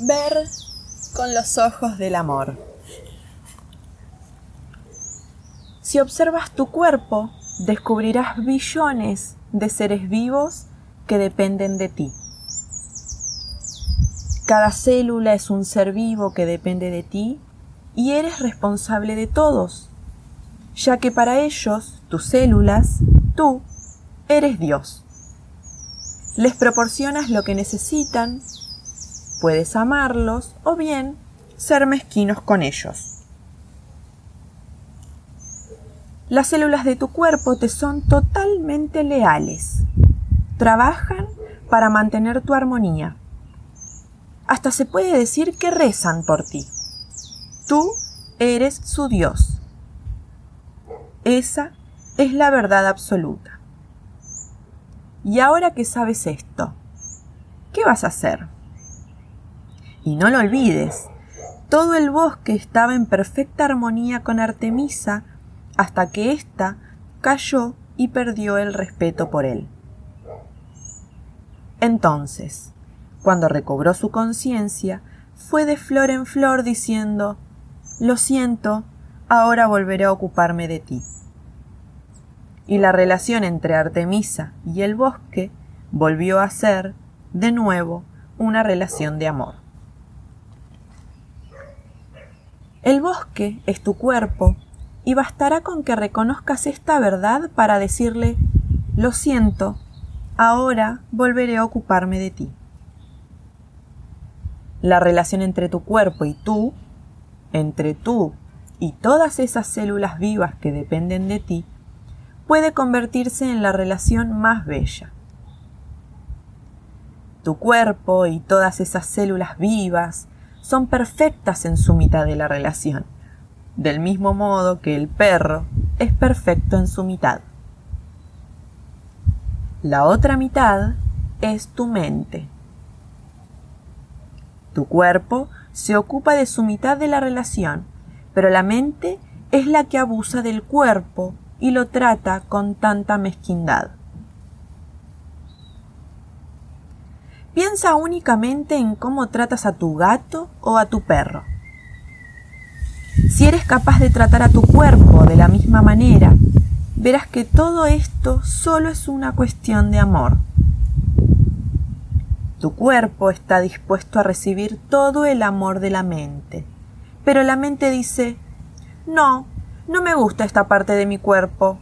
Ver con los ojos del amor. Si observas tu cuerpo, descubrirás billones de seres vivos que dependen de ti. Cada célula es un ser vivo que depende de ti y eres responsable de todos, ya que para ellos, tus células, tú, eres Dios. Les proporcionas lo que necesitan Puedes amarlos o bien ser mezquinos con ellos. Las células de tu cuerpo te son totalmente leales. Trabajan para mantener tu armonía. Hasta se puede decir que rezan por ti. Tú eres su Dios. Esa es la verdad absoluta. Y ahora que sabes esto, ¿qué vas a hacer? Y no lo olvides, todo el bosque estaba en perfecta armonía con Artemisa hasta que ésta cayó y perdió el respeto por él. Entonces, cuando recobró su conciencia, fue de flor en flor diciendo Lo siento, ahora volveré a ocuparme de ti. Y la relación entre Artemisa y el bosque volvió a ser, de nuevo, una relación de amor. El bosque es tu cuerpo y bastará con que reconozcas esta verdad para decirle, lo siento, ahora volveré a ocuparme de ti. La relación entre tu cuerpo y tú, entre tú y todas esas células vivas que dependen de ti, puede convertirse en la relación más bella. Tu cuerpo y todas esas células vivas son perfectas en su mitad de la relación, del mismo modo que el perro es perfecto en su mitad. La otra mitad es tu mente. Tu cuerpo se ocupa de su mitad de la relación, pero la mente es la que abusa del cuerpo y lo trata con tanta mezquindad. Piensa únicamente en cómo tratas a tu gato o a tu perro. Si eres capaz de tratar a tu cuerpo de la misma manera, verás que todo esto solo es una cuestión de amor. Tu cuerpo está dispuesto a recibir todo el amor de la mente, pero la mente dice, no, no me gusta esta parte de mi cuerpo.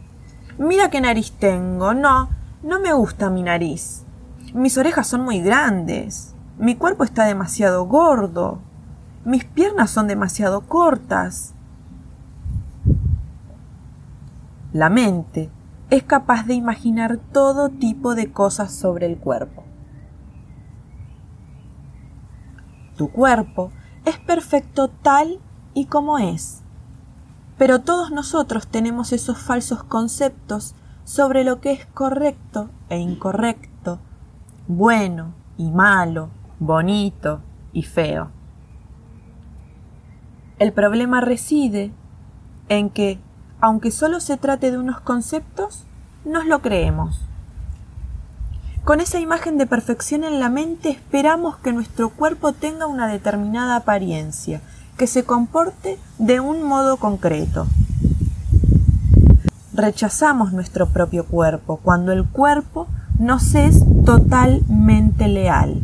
Mira qué nariz tengo, no, no me gusta mi nariz. Mis orejas son muy grandes. Mi cuerpo está demasiado gordo. Mis piernas son demasiado cortas. La mente es capaz de imaginar todo tipo de cosas sobre el cuerpo. Tu cuerpo es perfecto tal y como es. Pero todos nosotros tenemos esos falsos conceptos sobre lo que es correcto e incorrecto, bueno y malo, bonito y feo. El problema reside en que, aunque solo se trate de unos conceptos, nos lo creemos. Con esa imagen de perfección en la mente esperamos que nuestro cuerpo tenga una determinada apariencia, que se comporte de un modo concreto. Rechazamos nuestro propio cuerpo cuando el cuerpo nos es totalmente leal.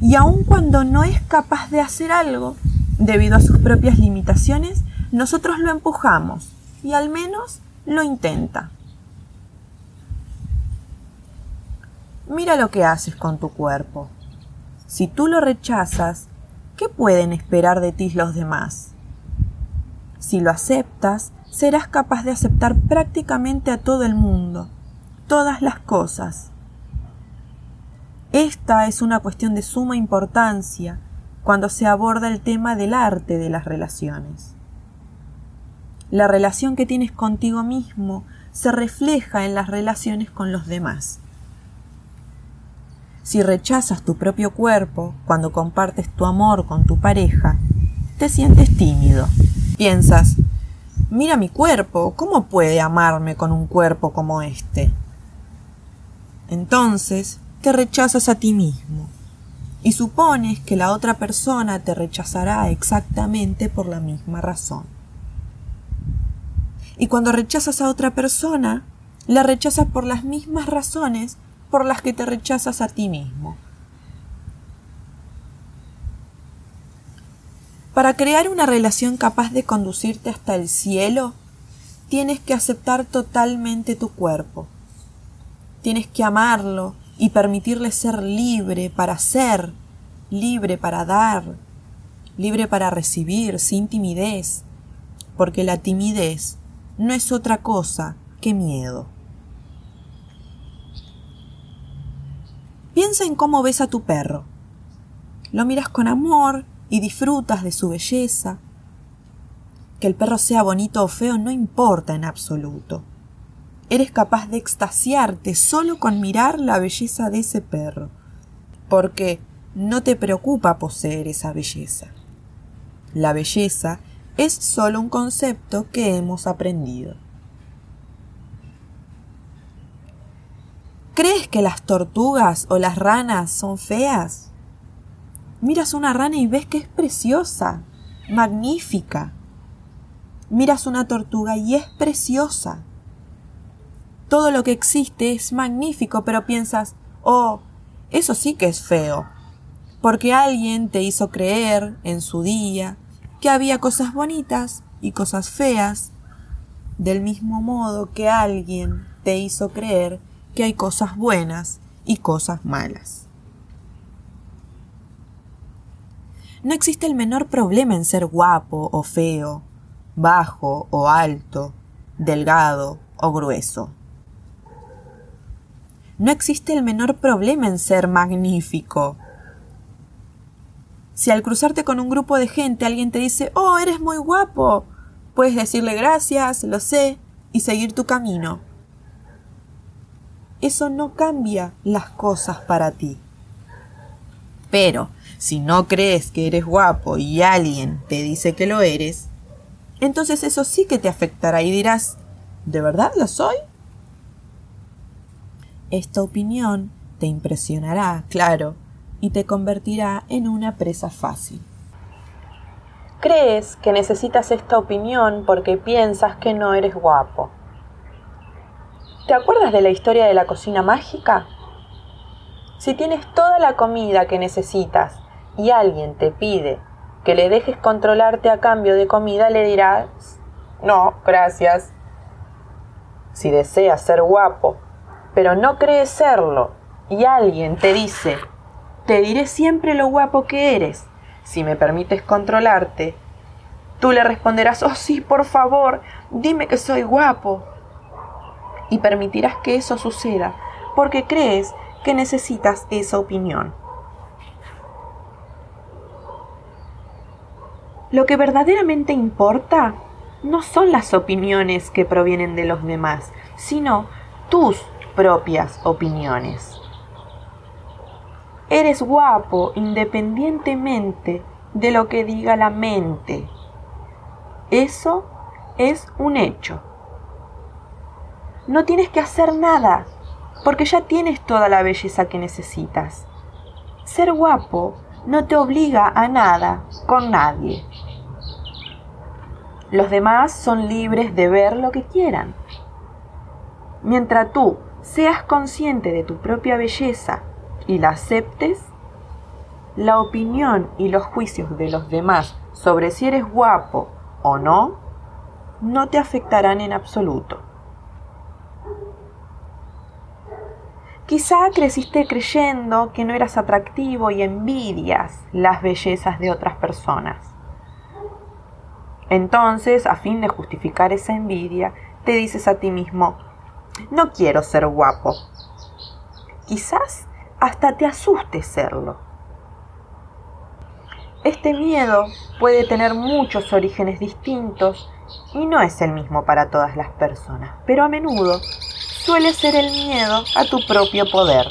Y aun cuando no es capaz de hacer algo, debido a sus propias limitaciones, nosotros lo empujamos y al menos lo intenta. Mira lo que haces con tu cuerpo. Si tú lo rechazas, ¿qué pueden esperar de ti los demás? Si lo aceptas, serás capaz de aceptar prácticamente a todo el mundo todas las cosas. Esta es una cuestión de suma importancia cuando se aborda el tema del arte de las relaciones. La relación que tienes contigo mismo se refleja en las relaciones con los demás. Si rechazas tu propio cuerpo cuando compartes tu amor con tu pareja, te sientes tímido. Piensas, mira mi cuerpo, ¿cómo puede amarme con un cuerpo como este? Entonces te rechazas a ti mismo y supones que la otra persona te rechazará exactamente por la misma razón. Y cuando rechazas a otra persona, la rechazas por las mismas razones por las que te rechazas a ti mismo. Para crear una relación capaz de conducirte hasta el cielo, tienes que aceptar totalmente tu cuerpo. Tienes que amarlo y permitirle ser libre para ser, libre para dar, libre para recibir, sin timidez, porque la timidez no es otra cosa que miedo. Piensa en cómo ves a tu perro. Lo miras con amor y disfrutas de su belleza. Que el perro sea bonito o feo no importa en absoluto. Eres capaz de extasiarte solo con mirar la belleza de ese perro, porque no te preocupa poseer esa belleza. La belleza es solo un concepto que hemos aprendido. ¿Crees que las tortugas o las ranas son feas? Miras una rana y ves que es preciosa, magnífica. Miras una tortuga y es preciosa. Todo lo que existe es magnífico, pero piensas, oh, eso sí que es feo, porque alguien te hizo creer en su día que había cosas bonitas y cosas feas, del mismo modo que alguien te hizo creer que hay cosas buenas y cosas malas. No existe el menor problema en ser guapo o feo, bajo o alto, delgado o grueso. No existe el menor problema en ser magnífico. Si al cruzarte con un grupo de gente alguien te dice, oh, eres muy guapo, puedes decirle gracias, lo sé, y seguir tu camino eso no cambia las cosas para ti. Pero si no crees que eres guapo y alguien te dice que lo eres, entonces eso sí que te afectará y dirás, ¿de verdad lo soy? Esta opinión te impresionará, claro, y te convertirá en una presa fácil. Crees que necesitas esta opinión porque piensas que no eres guapo. ¿Te acuerdas de la historia de la cocina mágica? Si tienes toda la comida que necesitas y alguien te pide que le dejes controlarte a cambio de comida, le dirás, no, gracias. Si deseas ser guapo, pero no crees serlo, y alguien te dice, te diré siempre lo guapo que eres, si me permites controlarte, tú le responderás, oh sí, por favor, dime que soy guapo y permitirás que eso suceda porque crees que necesitas esa opinión. Lo que verdaderamente importa no son las opiniones que provienen de los demás, sino tus propias opiniones. Eres guapo independientemente de lo que diga la mente. Eso es un hecho no tienes que hacer nada, porque ya tienes toda la belleza que necesitas. Ser guapo no te obliga a nada con nadie. Los demás son libres de ver lo que quieran. Mientras tú seas consciente de tu propia belleza y la aceptes, la opinión y los juicios de los demás sobre si eres guapo o no, no te afectarán en absoluto. Quizá creciste creyendo que no eras atractivo y envidias las bellezas de otras personas. Entonces, a fin de justificar esa envidia, te dices a ti mismo, no quiero ser guapo. Quizás hasta te asuste serlo. Este miedo puede tener muchos orígenes distintos y no es el mismo para todas las personas, pero a menudo suele ser el miedo a tu propio poder.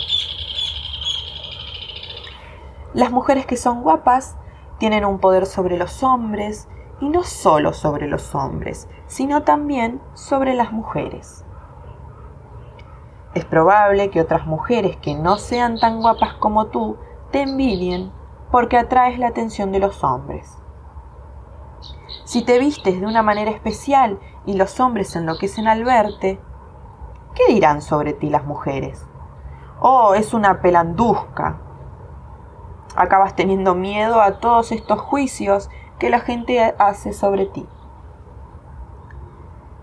Las mujeres que son guapas tienen un poder sobre los hombres y no solo sobre los hombres, sino también sobre las mujeres. Es probable que otras mujeres que no sean tan guapas como tú te envidien porque atraes la atención de los hombres. Si te vistes de una manera especial y los hombres se enloquecen al verte, ¿qué dirán sobre ti las mujeres? Oh, es una pelanduzca. Acabas teniendo miedo a todos estos juicios que la gente hace sobre ti.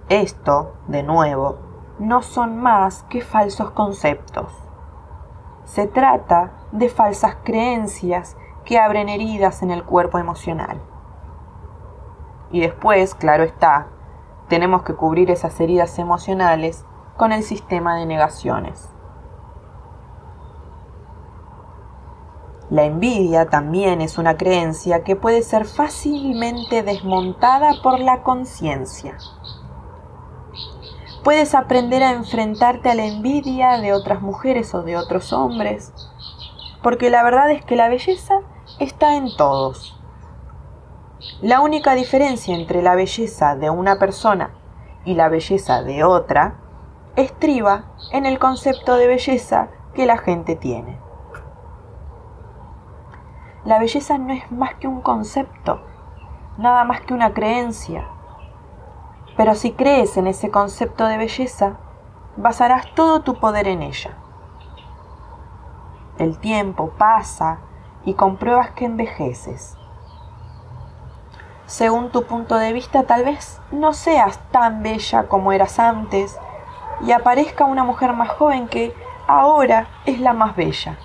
Esto, de nuevo, no son más que falsos conceptos. Se trata de falsas creencias que abren heridas en el cuerpo emocional. Y después, claro está, tenemos que cubrir esas heridas emocionales con el sistema de negaciones. La envidia también es una creencia que puede ser fácilmente desmontada por la conciencia. Puedes aprender a enfrentarte a la envidia de otras mujeres o de otros hombres, porque la verdad es que la belleza está en todos. La única diferencia entre la belleza de una persona y la belleza de otra estriba en el concepto de belleza que la gente tiene. La belleza no es más que un concepto, nada más que una creencia. Pero si crees en ese concepto de belleza, basarás todo tu poder en ella. El tiempo pasa y compruebas que envejeces. Según tu punto de vista, tal vez no seas tan bella como eras antes y aparezca una mujer más joven que ahora es la más bella.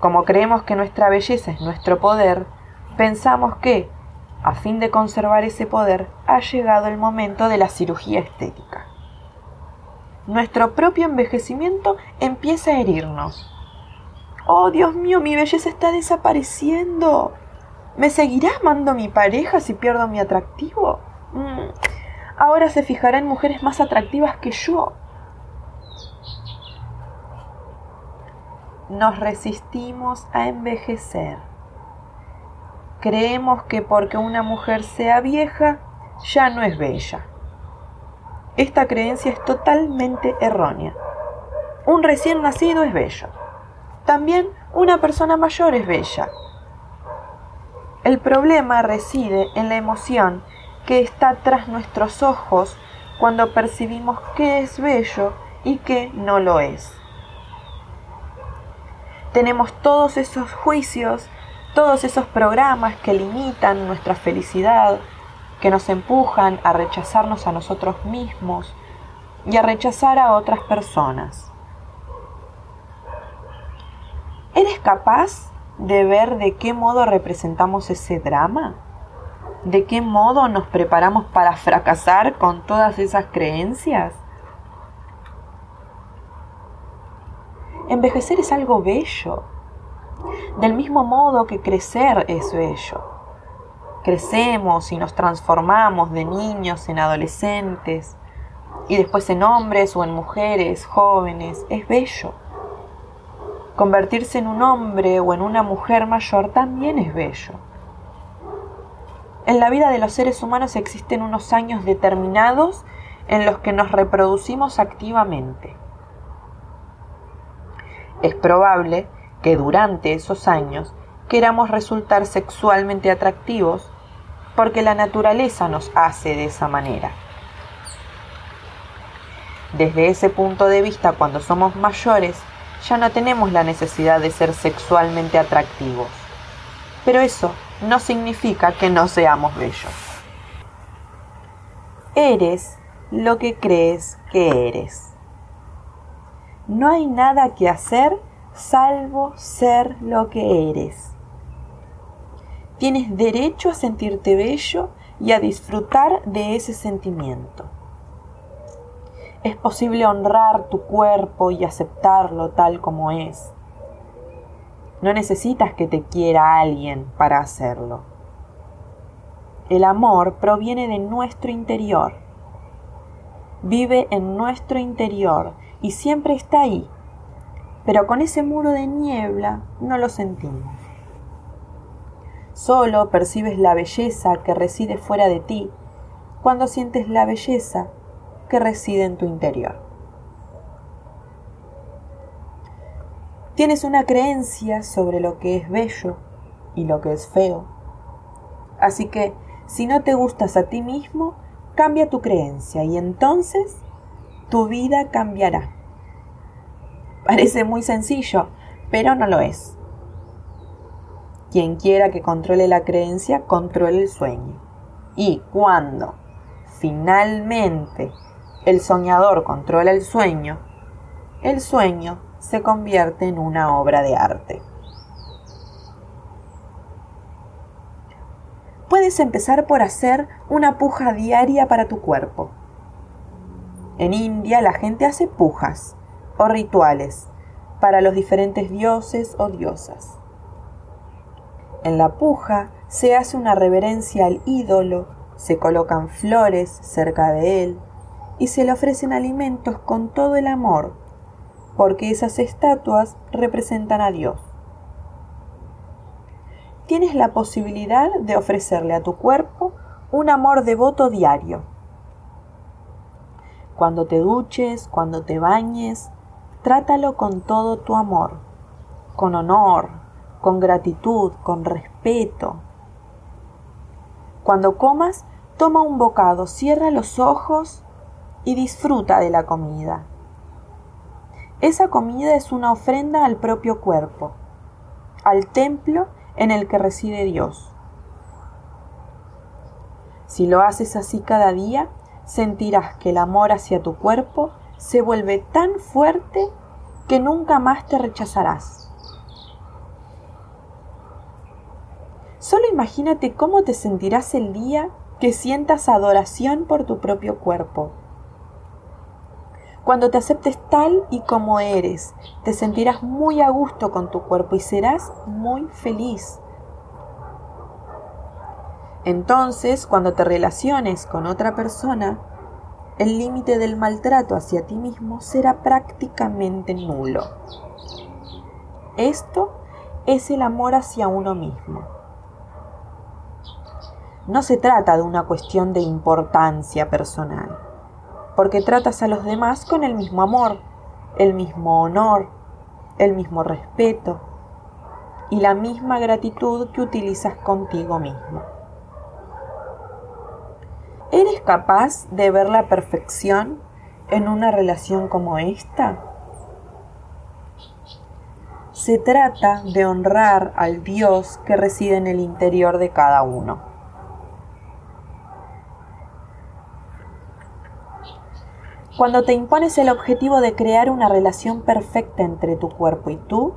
Como creemos que nuestra belleza es nuestro poder, pensamos que, a fin de conservar ese poder, ha llegado el momento de la cirugía estética. Nuestro propio envejecimiento empieza a herirnos. Oh, Dios mío, mi belleza está desapareciendo. ¿Me seguirá amando mi pareja si pierdo mi atractivo? Mm, ahora se fijará en mujeres más atractivas que yo. Nos resistimos a envejecer. Creemos que porque una mujer sea vieja, ya no es bella. Esta creencia es totalmente errónea. Un recién nacido es bello. También una persona mayor es bella. El problema reside en la emoción que está tras nuestros ojos cuando percibimos qué es bello y qué no lo es. Tenemos todos esos juicios, todos esos programas que limitan nuestra felicidad, que nos empujan a rechazarnos a nosotros mismos y a rechazar a otras personas. ¿Eres capaz de ver de qué modo representamos ese drama? ¿De qué modo nos preparamos para fracasar con todas esas creencias? Envejecer es algo bello, del mismo modo que crecer es bello. Crecemos y nos transformamos de niños en adolescentes y después en hombres o en mujeres jóvenes. Es bello. Convertirse en un hombre o en una mujer mayor también es bello. En la vida de los seres humanos existen unos años determinados en los que nos reproducimos activamente. Es probable que durante esos años queramos resultar sexualmente atractivos porque la naturaleza nos hace de esa manera. Desde ese punto de vista, cuando somos mayores, ya no tenemos la necesidad de ser sexualmente atractivos. Pero eso no significa que no seamos bellos. Eres lo que crees que eres. No hay nada que hacer salvo ser lo que eres. Tienes derecho a sentirte bello y a disfrutar de ese sentimiento. Es posible honrar tu cuerpo y aceptarlo tal como es. No necesitas que te quiera alguien para hacerlo. El amor proviene de nuestro interior. Vive en nuestro interior y siempre está ahí. Pero con ese muro de niebla no lo sentimos. Solo percibes la belleza que reside fuera de ti cuando sientes la belleza que reside en tu interior. Tienes una creencia sobre lo que es bello y lo que es feo. Así que, si no te gustas a ti mismo, cambia tu creencia y entonces tu vida cambiará. Parece muy sencillo, pero no lo es. Quien quiera que controle la creencia, controle el sueño. Y cuando finalmente el soñador controla el sueño, el sueño se convierte en una obra de arte. Puedes empezar por hacer una puja diaria para tu cuerpo. En India la gente hace pujas o rituales para los diferentes dioses o diosas. En la puja se hace una reverencia al ídolo, se colocan flores cerca de él y se le ofrecen alimentos con todo el amor, porque esas estatuas representan a Dios. Tienes la posibilidad de ofrecerle a tu cuerpo un amor devoto diario. Cuando te duches, cuando te bañes, trátalo con todo tu amor, con honor, con gratitud, con respeto. Cuando comas, toma un bocado, cierra los ojos y disfruta de la comida. Esa comida es una ofrenda al propio cuerpo, al templo en el que reside Dios. Si lo haces así cada día, sentirás que el amor hacia tu cuerpo se vuelve tan fuerte que nunca más te rechazarás. Solo imagínate cómo te sentirás el día que sientas adoración por tu propio cuerpo. Cuando te aceptes tal y como eres, te sentirás muy a gusto con tu cuerpo y serás muy feliz. Entonces, cuando te relaciones con otra persona, el límite del maltrato hacia ti mismo será prácticamente nulo. Esto es el amor hacia uno mismo. No se trata de una cuestión de importancia personal, porque tratas a los demás con el mismo amor, el mismo honor, el mismo respeto y la misma gratitud que utilizas contigo mismo. ¿Eres capaz de ver la perfección en una relación como esta? Se trata de honrar al Dios que reside en el interior de cada uno. Cuando te impones el objetivo de crear una relación perfecta entre tu cuerpo y tú,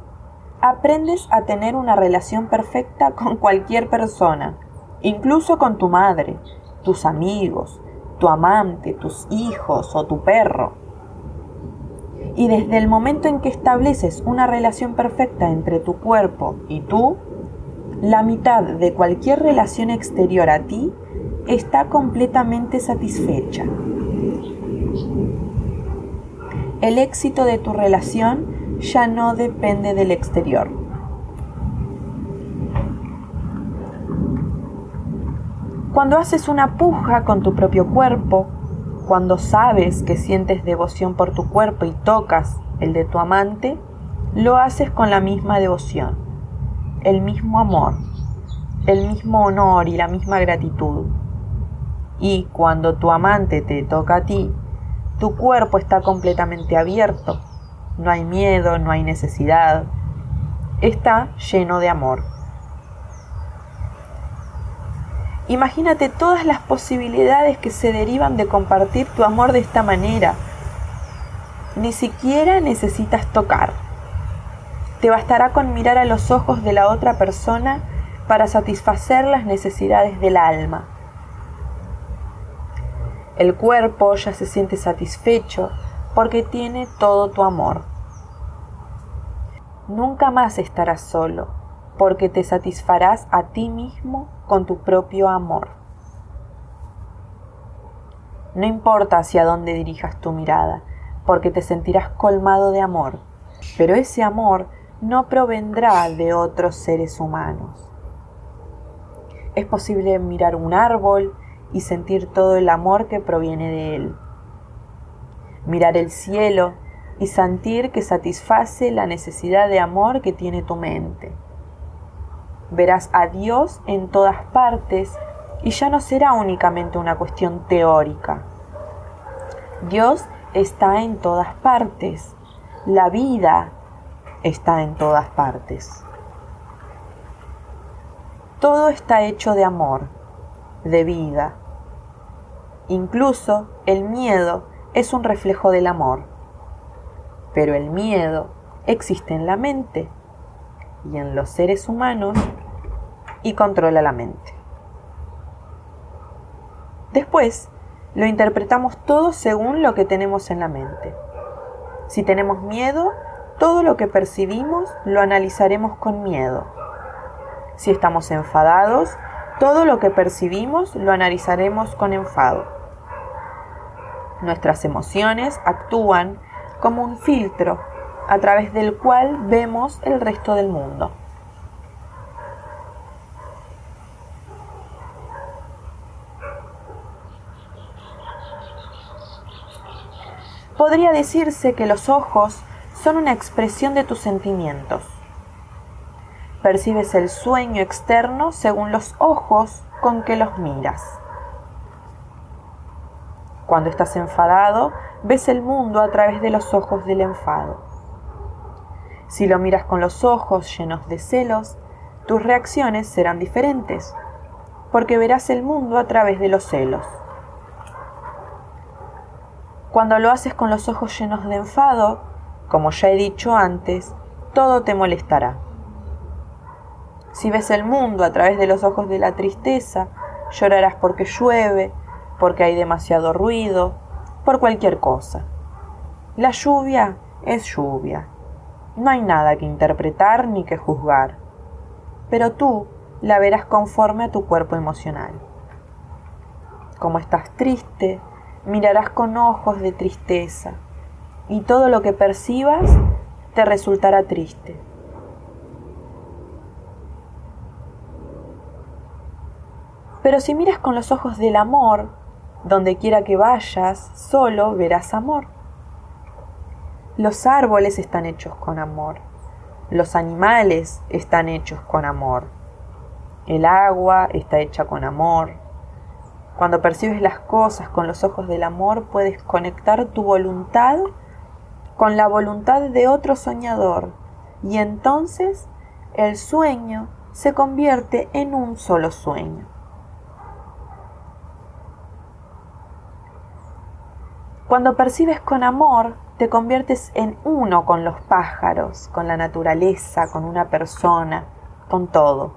aprendes a tener una relación perfecta con cualquier persona, incluso con tu madre, tus amigos, tu amante, tus hijos o tu perro. Y desde el momento en que estableces una relación perfecta entre tu cuerpo y tú, la mitad de cualquier relación exterior a ti está completamente satisfecha. El éxito de tu relación ya no depende del exterior. Cuando haces una puja con tu propio cuerpo, cuando sabes que sientes devoción por tu cuerpo y tocas el de tu amante, lo haces con la misma devoción, el mismo amor, el mismo honor y la misma gratitud. Y cuando tu amante te toca a ti, tu cuerpo está completamente abierto. No hay miedo, no hay necesidad. Está lleno de amor. Imagínate todas las posibilidades que se derivan de compartir tu amor de esta manera. Ni siquiera necesitas tocar. Te bastará con mirar a los ojos de la otra persona para satisfacer las necesidades del alma. El cuerpo ya se siente satisfecho porque tiene todo tu amor. Nunca más estarás solo porque te satisfarás a ti mismo con tu propio amor. No importa hacia dónde dirijas tu mirada, porque te sentirás colmado de amor, pero ese amor no provendrá de otros seres humanos. Es posible mirar un árbol y sentir todo el amor que proviene de él. Mirar el cielo y sentir que satisface la necesidad de amor que tiene tu mente. Verás a Dios en todas partes y ya no será únicamente una cuestión teórica. Dios está en todas partes. La vida está en todas partes. Todo está hecho de amor, de vida. Incluso el miedo es un reflejo del amor. Pero el miedo existe en la mente y en los seres humanos y controla la mente. Después, lo interpretamos todo según lo que tenemos en la mente. Si tenemos miedo, todo lo que percibimos lo analizaremos con miedo. Si estamos enfadados, todo lo que percibimos lo analizaremos con enfado. Nuestras emociones actúan como un filtro a través del cual vemos el resto del mundo. Podría decirse que los ojos son una expresión de tus sentimientos. Percibes el sueño externo según los ojos con que los miras. Cuando estás enfadado, ves el mundo a través de los ojos del enfado. Si lo miras con los ojos llenos de celos, tus reacciones serán diferentes, porque verás el mundo a través de los celos. Cuando lo haces con los ojos llenos de enfado, como ya he dicho antes, todo te molestará. Si ves el mundo a través de los ojos de la tristeza, llorarás porque llueve, porque hay demasiado ruido, por cualquier cosa. La lluvia es lluvia. No hay nada que interpretar ni que juzgar. Pero tú la verás conforme a tu cuerpo emocional. Como estás triste, mirarás con ojos de tristeza y todo lo que percibas te resultará triste. Pero si miras con los ojos del amor, donde quiera que vayas, solo verás amor. Los árboles están hechos con amor. Los animales están hechos con amor. El agua está hecha con amor. Cuando percibes las cosas con los ojos del amor, puedes conectar tu voluntad con la voluntad de otro soñador y entonces el sueño se convierte en un solo sueño. Cuando percibes con amor, te conviertes en uno con los pájaros, con la naturaleza, con una persona, con todo.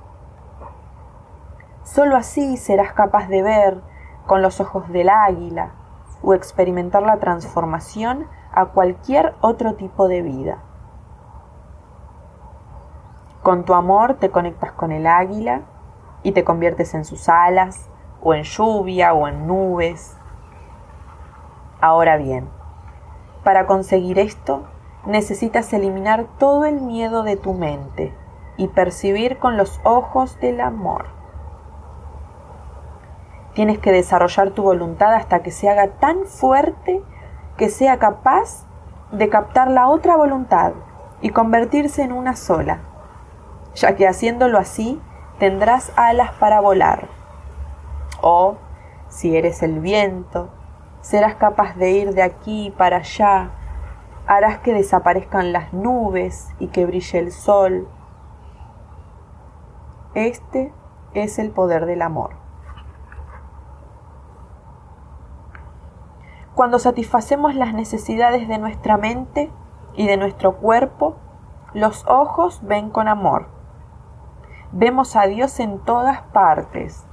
Solo así serás capaz de ver con los ojos del águila o experimentar la transformación a cualquier otro tipo de vida. Con tu amor te conectas con el águila y te conviertes en sus alas, o en lluvia, o en nubes. Ahora bien, para conseguir esto, necesitas eliminar todo el miedo de tu mente y percibir con los ojos del amor. Tienes que desarrollar tu voluntad hasta que se haga tan fuerte que sea capaz de captar la otra voluntad y convertirse en una sola, ya que haciéndolo así tendrás alas para volar. O, si eres el viento, serás capaz de ir de aquí para allá, harás que desaparezcan las nubes y que brille el sol. Este es el poder del amor. Cuando satisfacemos las necesidades de nuestra mente y de nuestro cuerpo, los ojos ven con amor. Vemos a Dios en todas partes.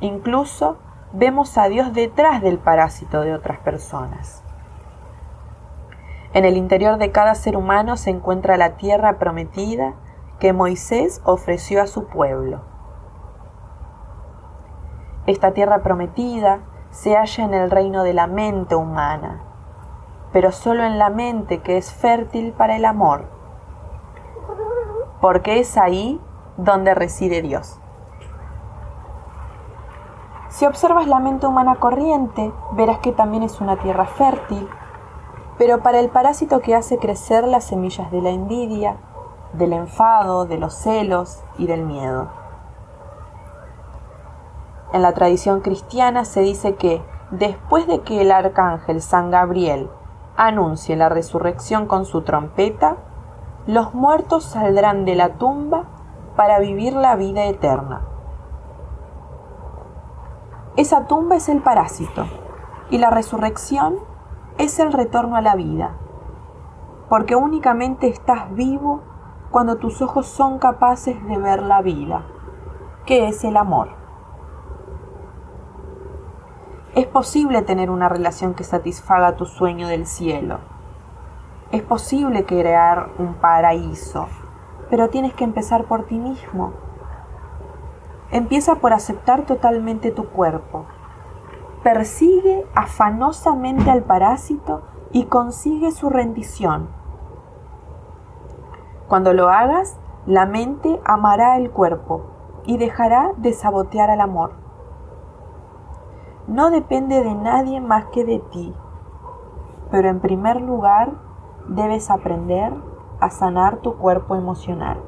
Incluso vemos a Dios detrás del parásito de otras personas. En el interior de cada ser humano se encuentra la tierra prometida que Moisés ofreció a su pueblo. Esta tierra prometida se halla en el reino de la mente humana, pero solo en la mente que es fértil para el amor, porque es ahí donde reside Dios. Si observas la mente humana corriente, verás que también es una tierra fértil, Pero para el parásito que hace crecer las semillas de la envidia, del enfado, de los celos y del miedo. En la tradición cristiana se dice que después de que el arcángel San Gabriel anuncie la resurrección con su trompeta, los muertos saldrán de la tumba para vivir la vida eterna. Esa tumba es el parásito y la resurrección es el retorno a la vida, porque únicamente estás vivo cuando tus ojos son capaces de ver la vida, que es el amor. Es posible tener una relación que satisfaga tu sueño del cielo. Es posible crear un paraíso, pero tienes que empezar por ti mismo. Empieza por aceptar totalmente tu cuerpo. Persigue afanosamente al parásito y consigue su rendición. Cuando lo hagas, la mente amará el cuerpo y dejará de sabotear al amor no depende de nadie más que de ti. Pero en primer lugar, debes aprender a sanar tu cuerpo emocional.